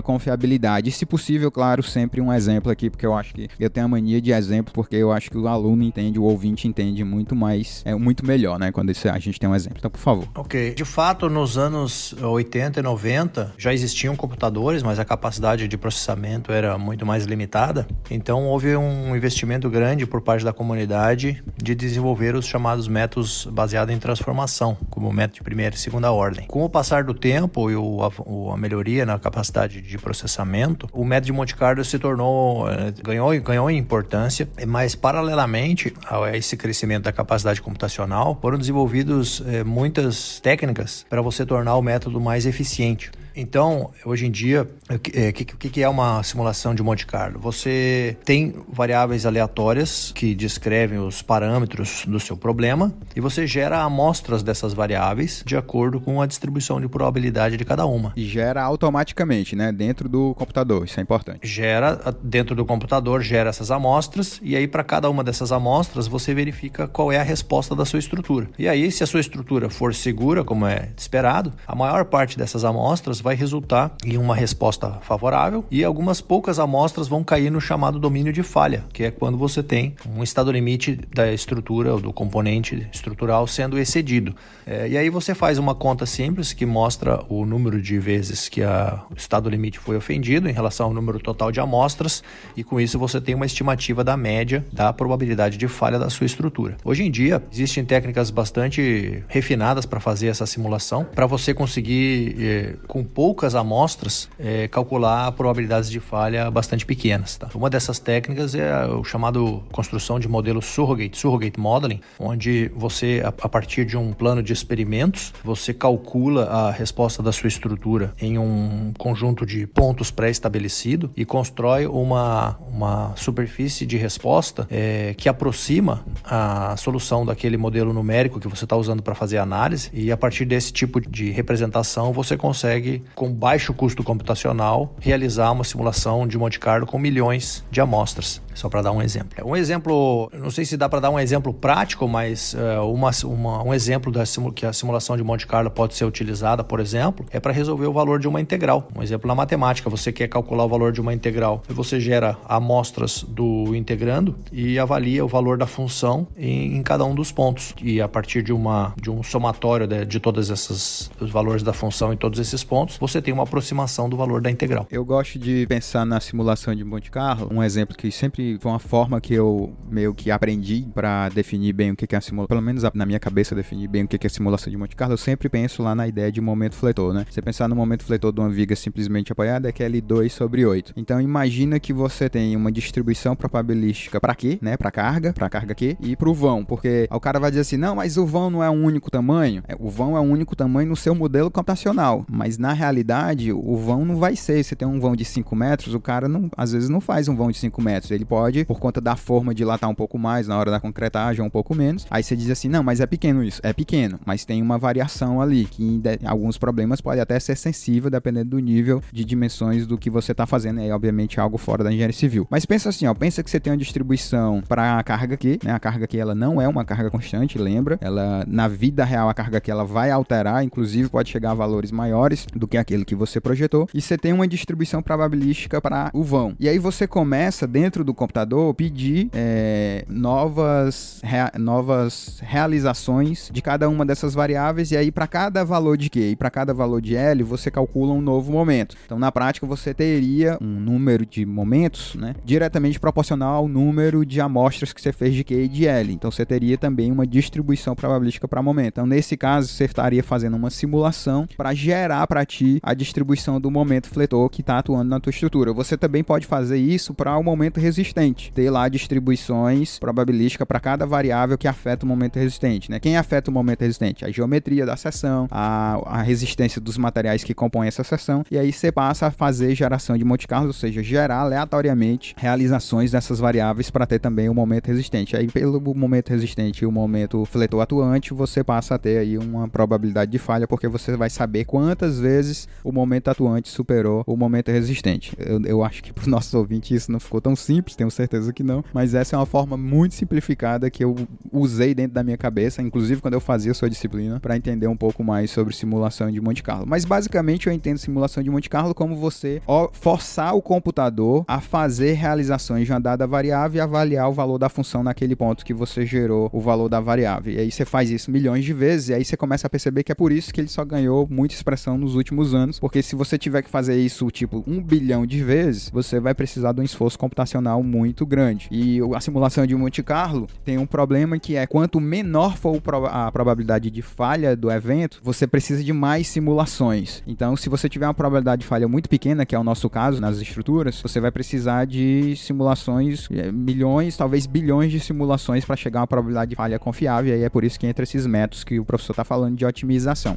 confiabilidade. E, se possível, claro, sempre um exemplo aqui, porque eu acho que eu tenho a mania de exemplo, porque eu acho que o aluno entende, o ouvinte entende muito mais, é muito melhor, né, quando a gente tem um exemplo. Então, por favor. Ok. De fato, nos anos 80 e 90 já existiam computadores, mas a capacidade de processamento era muito mais limitada. Então, houve um investimento grande por parte da comunidade de desenvolver os chamados métodos baseados em transformação, como método de primeira e segunda ordem. Com o passar do tempo e o, a, a, melhoria na capacidade de processamento, o método de Monte Carlo se tornou, eh, ganhou, ganhou importância, mas paralelamente a esse crescimento da capacidade computacional, foram desenvolvidos eh, muitas técnicas para você tornar o método mais eficiente. Então, hoje em dia, o que, é, que, que, é uma simulação de Monte Carlo? Você tem variáveis aleatórias que descrevem os parâmetros do seu problema e você gera amostras dessas variáveis de acordo com a distribuição de probabilidade de cada uma. E gera automaticamente, né? Dentro do computador, isso é importante. Gera dentro do computador, gera essas amostras e aí para cada uma dessas amostras você verifica qual é a resposta da sua estrutura. E aí, se a sua estrutura for segura, como é esperado, a maior parte dessas amostras vai resultar em uma resposta favorável e algumas poucas amostras vão cair no chamado domínio de falha, que é quando você tem um estado limite da estrutura ou do componente estrutural sendo excedido. É, e aí você faz uma conta simples que mostra o número de vezes que a, o estado limite foi ofendido em relação ao número total de amostras e com isso você tem uma estimativa da média da probabilidade de falha da sua estrutura. Hoje em dia existem técnicas bastante refinadas para fazer essa simulação para você conseguir é, com poucas amostras, é, calcular probabilidades de falha bastante pequenas. Tá? Uma dessas técnicas é o chamado construção de modelo surrogate, surrogate modeling, onde você, a, partir de um plano de experimentos, você calcula a resposta da sua estrutura em um conjunto de pontos pré-estabelecido e constrói uma, uma superfície de resposta é, que aproxima a solução daquele modelo numérico que você está usando para fazer a análise e a partir desse tipo de representação você consegue com baixo custo computacional, realizar uma simulação de Monte Carlo com milhões de amostras. Só para dar um exemplo. Um exemplo, não sei se dá para dar um exemplo prático, mas uh, uma, uma, um exemplo da que a simulação de Monte Carlo pode ser utilizada, por exemplo, é para resolver o valor de uma integral. Um exemplo na matemática, você quer calcular o valor de uma integral, você gera amostras do integrando e avalia o valor da função em, em cada um dos pontos. E a partir de, uma, de um somatório de, de todos esses valores da função em todos esses pontos, você tem uma aproximação do valor da integral. Eu gosto de pensar na simulação de Monte Carlo, um exemplo que sempre foi uma forma que eu meio que aprendi para definir bem o que é a simulação, pelo menos na minha cabeça definir bem o que é a simulação de Monte Carlo, eu sempre penso lá na ideia de momento fletor, né? Você pensar no momento fletor de uma viga simplesmente apoiada é que é L2 sobre 8. Então imagina que você tem uma distribuição probabilística para quê, né? Para carga, para carga Q e para o vão, porque o cara vai dizer assim: "Não, mas o vão não é um único tamanho". É, o vão é um único tamanho no seu modelo computacional, mas na realidade o vão não vai ser. Você tem um vão de 5 metros, o cara não, às vezes não faz um vão de 5 metros, ele pode por conta da forma, dilatar um pouco mais na hora da concretagem, um pouco menos. Aí você diz assim: não, mas é pequeno isso. É pequeno, mas tem uma variação ali, que alguns problemas pode até ser sensível, dependendo do nível de dimensões do que você está fazendo. Aí, obviamente, é algo fora da engenharia civil. Mas pensa assim: ó, pensa que você tem uma distribuição para a carga aqui, né? A carga aqui ela não é uma carga constante, lembra? Ela, na vida real, a carga aqui ela vai alterar, inclusive pode chegar a valores maiores do que aquele que você projetou. E você tem uma distribuição probabilística para o vão. E aí você começa, dentro do computador pedir é, novas, rea, novas realizações de cada uma dessas variáveis e aí para cada valor de Q e para cada valor de L você calcula um novo momento. Então na prática você teria um número de momentos né, diretamente proporcional ao número de amostras que você fez de Q e de L. Então você teria também uma distribuição probabilística para momento. Então nesse caso você estaria fazendo uma simulação para gerar para ti a distribuição do momento fletor que está atuando na tua estrutura. Você também pode fazer isso para o momento resistente. Ter lá distribuições probabilísticas para cada variável que afeta o momento resistente. Né? Quem afeta o momento resistente? A geometria da seção, a, a resistência resistência dos materiais que compõem essa seção, e aí você passa a fazer geração de Monte Carlo, ou seja, gerar aleatoriamente realizações dessas variáveis para ter também o momento resistente. Aí pelo momento resistente e o momento fletor atuante, você passa a ter aí uma probabilidade de falha, porque você vai saber quantas vezes o momento atuante superou o momento resistente. Eu, eu acho que para os *laughs* nossos ouvintes isso não ficou tão simples, tenho certeza que não, mas essa é uma forma muito simplificada que eu usei dentro da minha cabeça, inclusive quando eu fazia sua disciplina, para entender um pouco mais sobre simulação de Monte Carlo. Mas basicamente eu entendo simulação de Monte Carlo como você forçar o computador a fazer realizações de uma dada variável e avaliar o valor da função naquele ponto que você gerou o valor da variável. E aí você faz isso milhões de vezes e aí você começa a perceber que é por isso que ele só ganhou muita expressão nos últimos anos, porque se você tiver que fazer isso tipo um bilhão de vezes, você vai precisar de um esforço computacional muito grande. E a simulação de Monte Carlo tem um problema que é quanto menor for a probabilidade de falha do evento, você precisa de mais simulações. Então, se você tiver uma probabilidade de falha muito pequena, que é o nosso caso nas estruturas, você vai precisar de simulações, é, milhões, talvez bilhões de simulações para chegar a uma probabilidade de falha confiável. E aí é por isso que entra esses métodos que o professor está falando de otimização.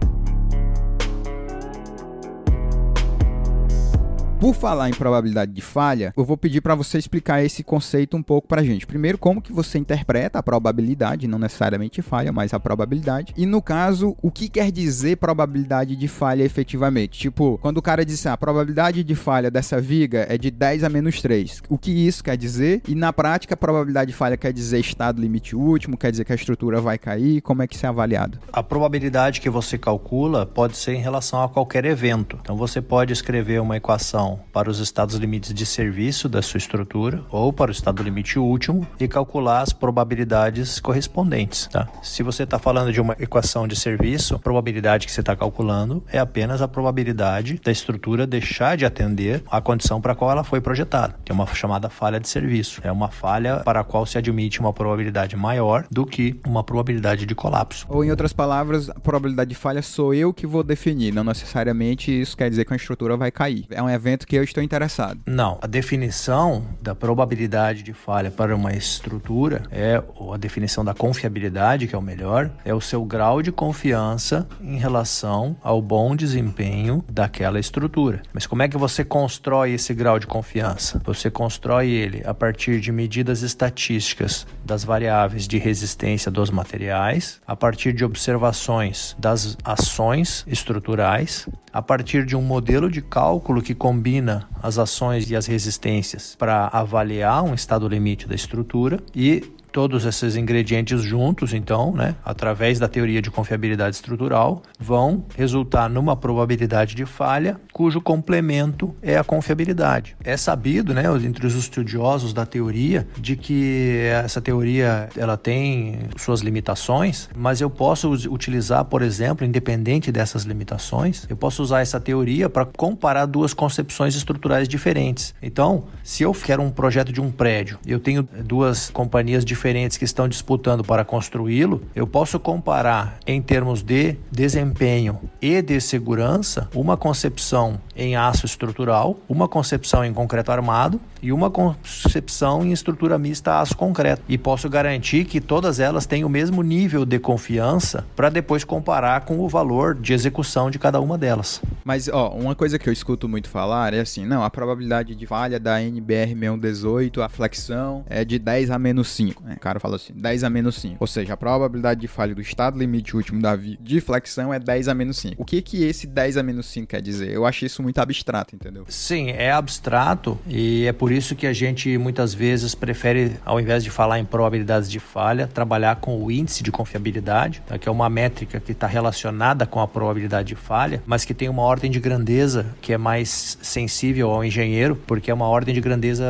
Por falar em probabilidade de falha, eu vou pedir para você explicar esse conceito um pouco para a gente. Primeiro, como que você interpreta a probabilidade, não necessariamente falha, mas a probabilidade. E no caso, o que quer dizer probabilidade de falha efetivamente? Tipo, quando o cara diz, ah, a probabilidade de falha dessa viga é de 10 a menos 3. O que isso quer dizer? E na prática, a probabilidade de falha quer dizer estado limite último, quer dizer que a estrutura vai cair, como é que isso é avaliado? A probabilidade que você calcula pode ser em relação a qualquer evento. Então você pode escrever uma equação para os estados limites de serviço da sua estrutura ou para o estado limite último e calcular as probabilidades correspondentes. Tá? Se você está falando de uma equação de serviço, a probabilidade que você está calculando é apenas a probabilidade da estrutura deixar de atender à condição para a qual ela foi projetada, que é uma chamada falha de serviço. É uma falha para a qual se admite uma probabilidade maior do que uma probabilidade de colapso. Ou, em outras palavras, a probabilidade de falha sou eu que vou definir, não necessariamente isso quer dizer que a estrutura vai cair. É um evento que eu estou interessado. Não, a definição da probabilidade de falha para uma estrutura é ou a definição da confiabilidade, que é o melhor, é o seu grau de confiança em relação ao bom desempenho daquela estrutura. Mas como é que você constrói esse grau de confiança? Você constrói ele a partir de medidas estatísticas das variáveis de resistência dos materiais, a partir de observações das ações estruturais, a partir de um modelo de cálculo que combina as ações e as resistências para avaliar um estado limite da estrutura e todos esses ingredientes juntos, então, né, através da teoria de confiabilidade estrutural, vão resultar numa probabilidade de falha cujo complemento é a confiabilidade. É sabido, né, entre os estudiosos da teoria, de que essa teoria ela tem suas limitações, mas eu posso utilizar, por exemplo, independente dessas limitações, eu posso usar essa teoria para comparar duas concepções estruturais diferentes. Então, se eu quero um projeto de um prédio, eu tenho duas companhias diferentes que estão disputando para construí-lo, eu posso comparar em termos de desempenho e de segurança uma concepção em aço estrutural, uma concepção em concreto armado e uma concepção em estrutura mista aço concreto. E posso garantir que todas elas têm o mesmo nível de confiança para depois comparar com o valor de execução de cada uma delas. Mas, ó, uma coisa que eu escuto muito falar é assim, não, a probabilidade de falha da NBR 6118, a flexão, é de 10 a menos 5. Né? O cara fala assim, 10 a menos 5. Ou seja, a probabilidade de falha do estado limite último da de flexão é 10 a menos 5. O que que esse 10 a menos 5 quer dizer? Eu acho isso muito abstrato, entendeu? Sim, é abstrato e é por isso que a gente muitas vezes prefere, ao invés de falar em probabilidades de falha, trabalhar com o índice de confiabilidade, tá? que é uma métrica que está relacionada com a probabilidade de falha, mas que tem uma ordem de grandeza que é mais sensível ao engenheiro, porque é uma ordem de grandeza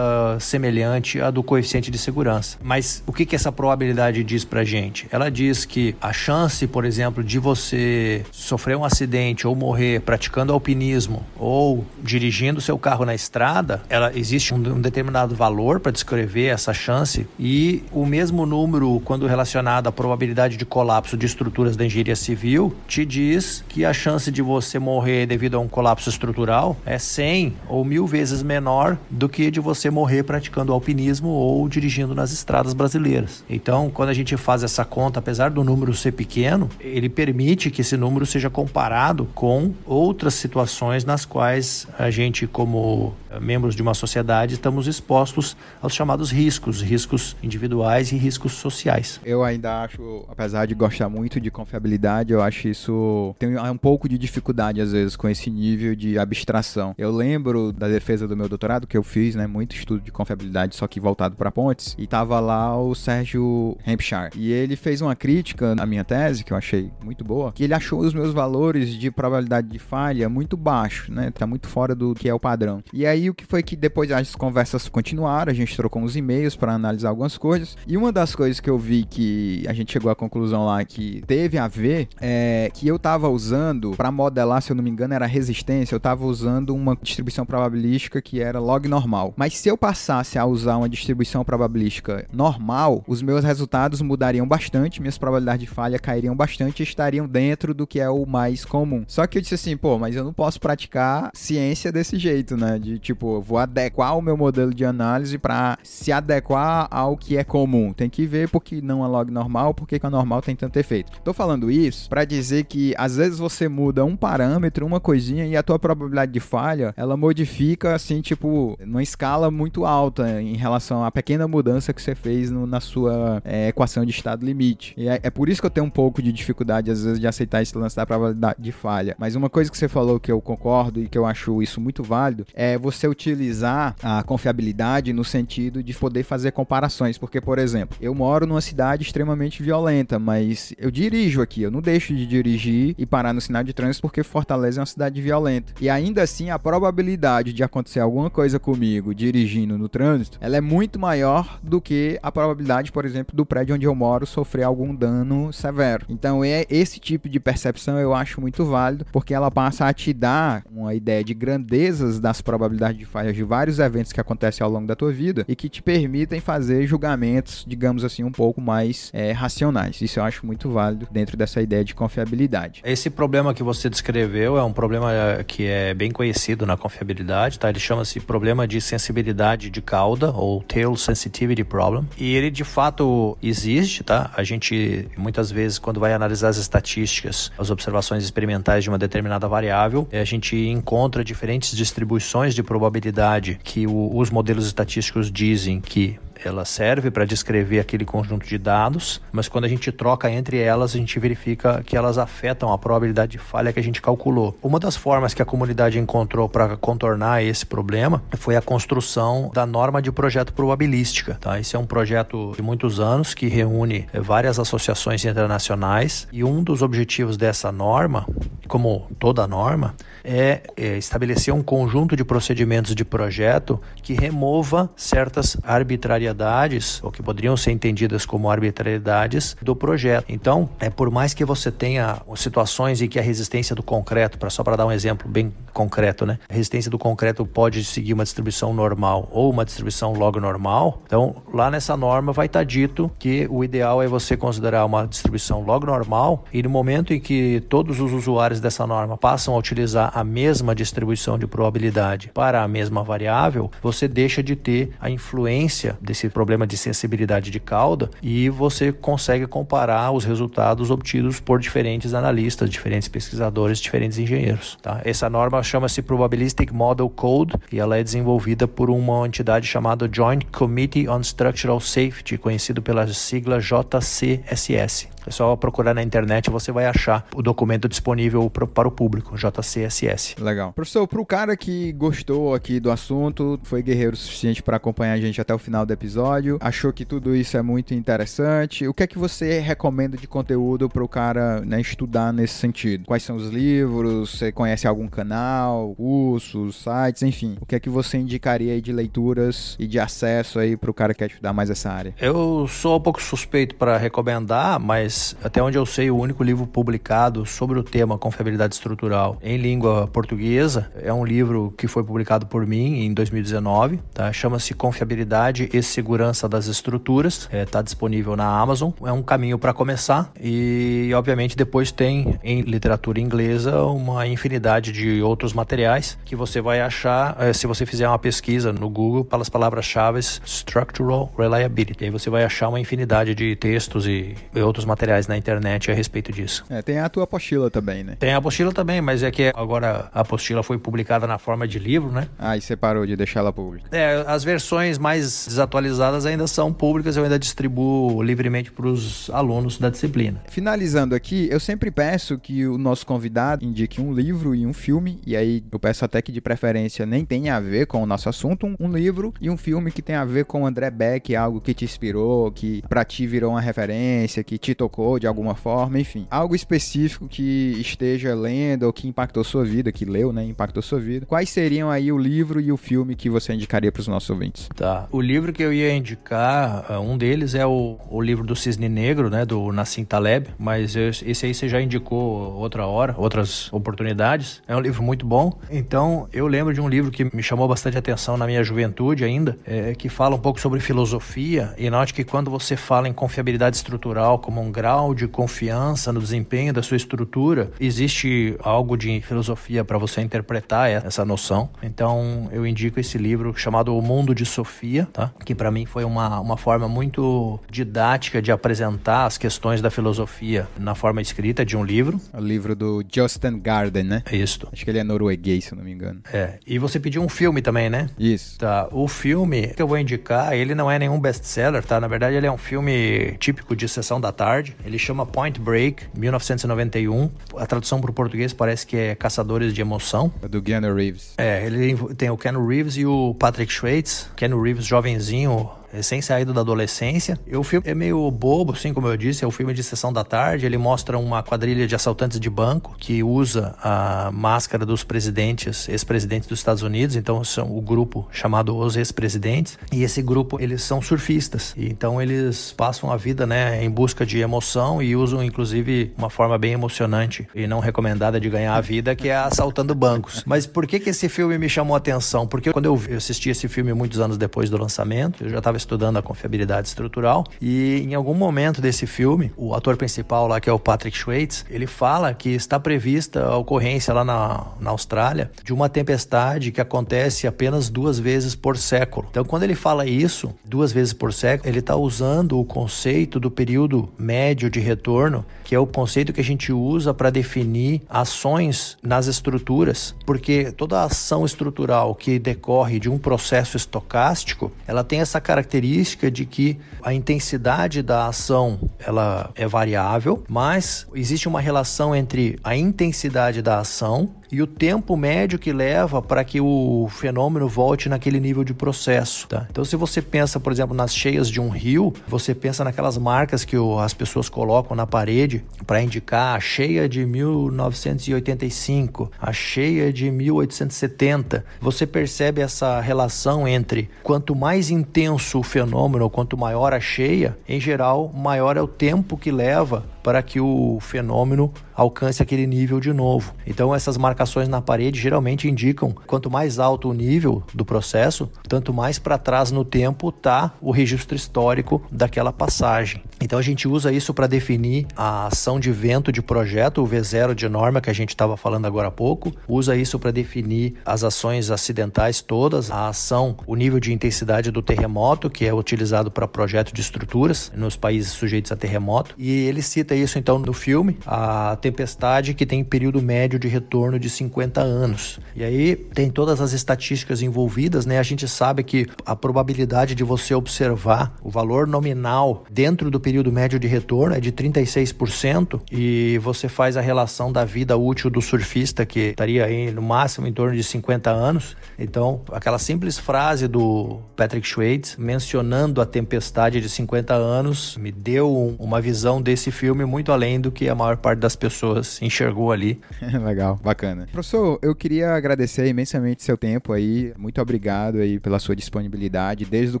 semelhante à do coeficiente de segurança. Mas o que, que essa probabilidade diz para gente? Ela diz que a chance, por exemplo, de você sofrer um acidente ou morrer praticando alpinismo ou dirigindo seu carro na estrada, ela existe um, um determinado valor para descrever essa chance e o mesmo número quando relacionado à probabilidade de colapso de estruturas da engenharia civil te diz que a chance de você morrer devido a um colapso estrutural é 100 ou mil vezes menor do que de você morrer praticando alpinismo ou dirigindo nas estradas brasileiras. Então, quando a gente faz essa conta, apesar do número ser pequeno, ele permite que esse número seja comparado com outras situações nas quais a gente, como membros de uma sociedade, estamos expostos aos chamados riscos, riscos individuais e riscos sociais. Eu ainda acho, apesar de gostar muito de confiabilidade, eu acho isso tem um pouco de dificuldade às vezes com esse nível de abstração. Eu lembro da defesa do meu doutorado que eu fiz, né, muito estudo de confiabilidade, só que voltado para pontes, e tava lá o Sérgio Hampshire. E ele fez uma crítica na minha tese que eu achei muito boa, que ele achou os meus valores de probabilidade de falha muito baixos, né? Tá muito fora do que é o padrão. E aí o que foi que depois as conversas continuaram, a gente trocou uns e-mails para analisar algumas coisas. E uma das coisas que eu vi que a gente chegou à conclusão lá que teve a ver é que eu tava usando para modelar, se eu não me engano, era resistência, eu tava usando uma distribuição probabilística que era log normal. Mas se eu passasse a usar uma distribuição probabilística normal, os meus resultados mudariam bastante, minhas probabilidades de falha cairiam bastante e estariam dentro do que é o mais comum. Só que eu disse assim, pô, mas eu não posso praticar ciência desse jeito, né? De tipo, vou adequar o meu modelo de análise para se adequar ao que é comum. Tem que ver porque não é log normal, porque com a normal tem tanto efeito. Tô falando isso para dizer que às vezes você muda um parâmetro, uma coisinha e a tua probabilidade de falha, ela modifica assim, tipo, numa escala muito alta em relação à pequena mudança que você fez no, na sua é, equação de estado limite. E é, é por isso que eu tenho um pouco de dificuldade às vezes de aceitar esse lance da probabilidade de falha. Mas uma coisa que você falou que eu concordo e que eu acho isso muito válido é você utilizar a confiabilidade no sentido de poder fazer comparações. Porque, por exemplo, eu moro numa cidade extremamente violenta, mas eu dirijo aqui, eu não deixo de dirigir e parar no sinal de trânsito porque Fortaleza é uma cidade violenta. E ainda assim, a probabilidade de acontecer alguma coisa comigo dirigindo no trânsito, ela é muito maior do que a probabilidade, por exemplo, do prédio onde eu moro sofrer algum dano severo. Então, é esse tipo de percepção eu acho muito válido, porque ela passa a te dar uma ideia de grandezas das probabilidades de falhas de vários eventos que acontecem ao longo da tua vida e que te permitem fazer julgamentos, digamos assim, um pouco mais é, racionais. Isso eu acho muito válido dentro dessa ideia de confiabilidade. Esse problema que você descreveu é um problema é, que é bem conhecido na confiabilidade, tá? Ele chama-se problema de sensibilidade de cauda ou tail sensitivity problem. E ele de fato existe, tá? A gente muitas vezes quando vai analisar as estatísticas, as observações experimentais de uma determinada variável, a gente encontra diferentes distribuições de probabilidade que o, os modelos estatísticos dizem que ela serve para descrever aquele conjunto de dados, mas quando a gente troca entre elas, a gente verifica que elas afetam a probabilidade de falha que a gente calculou. Uma das formas que a comunidade encontrou para contornar esse problema foi a construção da norma de projeto probabilística. Tá? Esse é um projeto de muitos anos que reúne várias associações internacionais e um dos objetivos dessa norma, como toda norma, é, é estabelecer um conjunto de procedimentos de projeto que remova certas arbitrariedades arbitrariedades, ou que poderiam ser entendidas como arbitrariedades do projeto. Então, é por mais que você tenha situações em que a resistência do concreto, para só para dar um exemplo bem concreto, né? A resistência do concreto pode seguir uma distribuição normal ou uma distribuição log normal. Então, lá nessa norma vai estar tá dito que o ideal é você considerar uma distribuição log normal e no momento em que todos os usuários dessa norma passam a utilizar a mesma distribuição de probabilidade para a mesma variável, você deixa de ter a influência desse esse problema de sensibilidade de cauda e você consegue comparar os resultados obtidos por diferentes analistas, diferentes pesquisadores, diferentes engenheiros. Tá? Essa norma chama-se Probabilistic Model Code e ela é desenvolvida por uma entidade chamada Joint Committee on Structural Safety, conhecido pela sigla JCSS. É só procurar na internet e você vai achar o documento disponível pro, para o público, JCSS. Legal. Professor, para o cara que gostou aqui do assunto, foi guerreiro o suficiente para acompanhar a gente até o final do episódio, achou que tudo isso é muito interessante, o que é que você recomenda de conteúdo para o cara né, estudar nesse sentido? Quais são os livros? Você conhece algum canal, cursos, sites, enfim? O que é que você indicaria aí de leituras e de acesso aí para o cara que quer estudar mais essa área? Eu sou um pouco suspeito para recomendar, mas até onde eu sei, o único livro publicado sobre o tema confiabilidade estrutural em língua portuguesa é um livro que foi publicado por mim em 2019, tá? Chama-se Confiabilidade e Segurança das Estruturas, está é, tá disponível na Amazon. É um caminho para começar e, obviamente, depois tem em literatura inglesa uma infinidade de outros materiais que você vai achar é, se você fizer uma pesquisa no Google pelas palavras-chave Structural Reliability. E aí você vai achar uma infinidade de textos e outros materiais na internet a respeito disso. É, tem a tua apostila também, né? Tem a apostila também, mas é que agora a apostila foi publicada na forma de livro, né? Ah, e você parou de deixar ela pública. É, as versões mais desatualizadas ainda são públicas, eu ainda distribuo livremente para os alunos da disciplina. Finalizando aqui, eu sempre peço que o nosso convidado indique um livro e um filme, e aí eu peço até que de preferência nem tenha a ver com o nosso assunto, um, um livro e um filme que tem a ver com o André Beck, algo que te inspirou, que para ti virou uma referência, que te tocou de alguma forma, enfim, algo específico que esteja lendo ou que impactou sua vida, que leu, né, impactou sua vida. Quais seriam aí o livro e o filme que você indicaria para os nossos ouvintes? Tá. O livro que eu ia indicar, uh, um deles é o, o livro do Cisne Negro, né, do Nassim Taleb, mas esse aí você já indicou outra hora, outras oportunidades. É um livro muito bom. Então, eu lembro de um livro que me chamou bastante atenção na minha juventude ainda, é, que fala um pouco sobre filosofia e note que quando você fala em confiabilidade estrutural como um grau de confiança no desempenho da sua estrutura, existe algo de filosofia para você interpretar essa noção. Então, eu indico esse livro chamado O Mundo de Sofia, tá? que para mim foi uma, uma forma muito didática de apresentar as questões da filosofia na forma escrita de um livro. O livro do Justin Garden, né? É isso. Acho que ele é norueguês, se eu não me engano. É. E você pediu um filme também, né? Isso. Tá. O filme que eu vou indicar, ele não é nenhum best-seller, tá? Na verdade, ele é um filme típico de sessão da tarde. Ele chama Point Break, 1991. A tradução para o português parece que é Caçadores de Emoção. É do Keanu Reeves. É, ele tem o Keanu Reeves e o Patrick Schweitz. Keanu Reeves jovenzinho, recém-saído da adolescência. E o filme é meio bobo, assim como eu disse, é um filme de sessão da tarde. Ele mostra uma quadrilha de assaltantes de banco que usa a máscara dos presidentes, ex-presidentes dos Estados Unidos. Então são o grupo chamado Os Ex-Presidentes. E esse grupo, eles são surfistas. E, então eles passam a vida, né, em busca de emoção e usam, inclusive, uma forma bem emocionante e não recomendada de ganhar a vida, que é assaltando bancos. Mas por que que esse filme me chamou a atenção? Porque quando eu assisti esse filme muitos anos depois do lançamento, eu já estava estudando a confiabilidade estrutural e em algum momento desse filme, o ator principal lá, que é o Patrick Schweitz, ele fala que está prevista a ocorrência lá na, na Austrália de uma tempestade que acontece apenas duas vezes por século. Então, quando ele fala isso, duas vezes por século, ele está usando o conceito do período médio de retorno, que é o conceito que a gente usa para definir ações nas estruturas, porque toda ação estrutural que decorre de um processo estocástico, ela tem essa característica característica de que a intensidade da ação ela é variável, mas existe uma relação entre a intensidade da ação e o tempo médio que leva para que o fenômeno volte naquele nível de processo. Tá? Então, se você pensa, por exemplo, nas cheias de um rio, você pensa naquelas marcas que o, as pessoas colocam na parede para indicar a cheia de 1985, a cheia de 1870. Você percebe essa relação entre quanto mais intenso o fenômeno, quanto maior a cheia, em geral, maior é o tempo que leva para que o fenômeno alcance aquele nível de novo. Então essas marcações na parede geralmente indicam quanto mais alto o nível do processo, tanto mais para trás no tempo está o registro histórico daquela passagem. Então a gente usa isso para definir a ação de vento de projeto, o V0 de norma que a gente estava falando agora há pouco, usa isso para definir as ações acidentais todas, a ação, o nível de intensidade do terremoto, que é utilizado para projeto de estruturas nos países sujeitos a terremoto, e ele cita cita isso então no filme, a tempestade que tem período médio de retorno de 50 anos. E aí tem todas as estatísticas envolvidas, né? A gente sabe que a probabilidade de você observar o valor nominal dentro do período médio de retorno é de 36% e você faz a relação da vida útil do surfista que estaria aí no máximo em torno de 50 anos. Então, aquela simples frase do Patrick Swayze mencionando a tempestade de 50 anos me deu uma visão desse filme muito além do que a maior parte das pessoas enxergou ali. *laughs* Legal, bacana. Professor, eu queria agradecer imensamente seu tempo aí. Muito obrigado aí pela sua disponibilidade desde o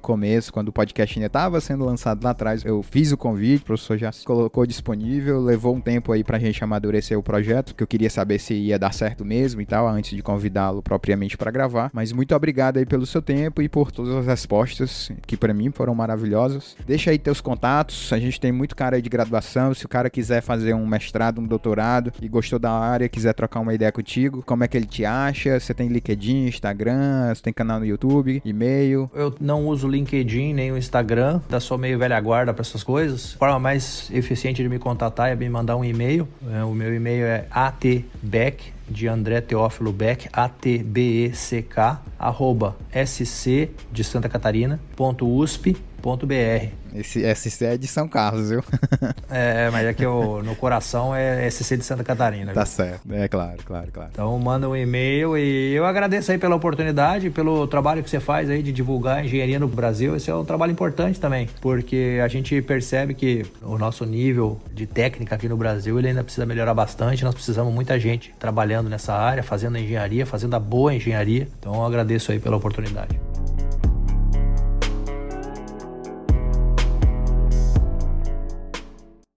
começo, quando o podcast ainda estava sendo lançado lá atrás. Eu fiz o convite, o professor já se colocou disponível, levou um tempo aí pra gente amadurecer o projeto, que eu queria saber se ia dar certo mesmo e tal, antes de convidá-lo propriamente para gravar. Mas muito obrigado aí pelo seu tempo e por todas as respostas que para mim foram maravilhosas. Deixa aí teus contatos, a gente tem muito cara aí de graduação, se cara quiser fazer um mestrado, um doutorado e gostou da área, quiser trocar uma ideia contigo, como é que ele te acha? Você tem LinkedIn, Instagram, você tem canal no YouTube, e-mail? Eu não uso LinkedIn nem o Instagram, da sou meio velha guarda para essas coisas. A forma mais eficiente de me contatar é me mandar um e-mail. É, o meu e-mail é atbeck de André Teófilo Beck, A-T-B-E-C-K, arroba sc de Santa Catarina, ponto USP. Esse SC é de São Carlos, viu? é, mas é que eu, no coração é SC de Santa Catarina. Tá certo, é claro, claro, claro. Então manda um e-mail e eu agradeço aí pela oportunidade, pelo trabalho que você faz aí de divulgar a engenharia no Brasil. Esse é um trabalho importante também, porque a gente percebe que o nosso nível de técnica aqui no Brasil ele ainda precisa melhorar bastante. Nós precisamos muita gente trabalhando nessa área, fazendo engenharia, fazendo a boa engenharia. Então eu agradeço aí pela oportunidade.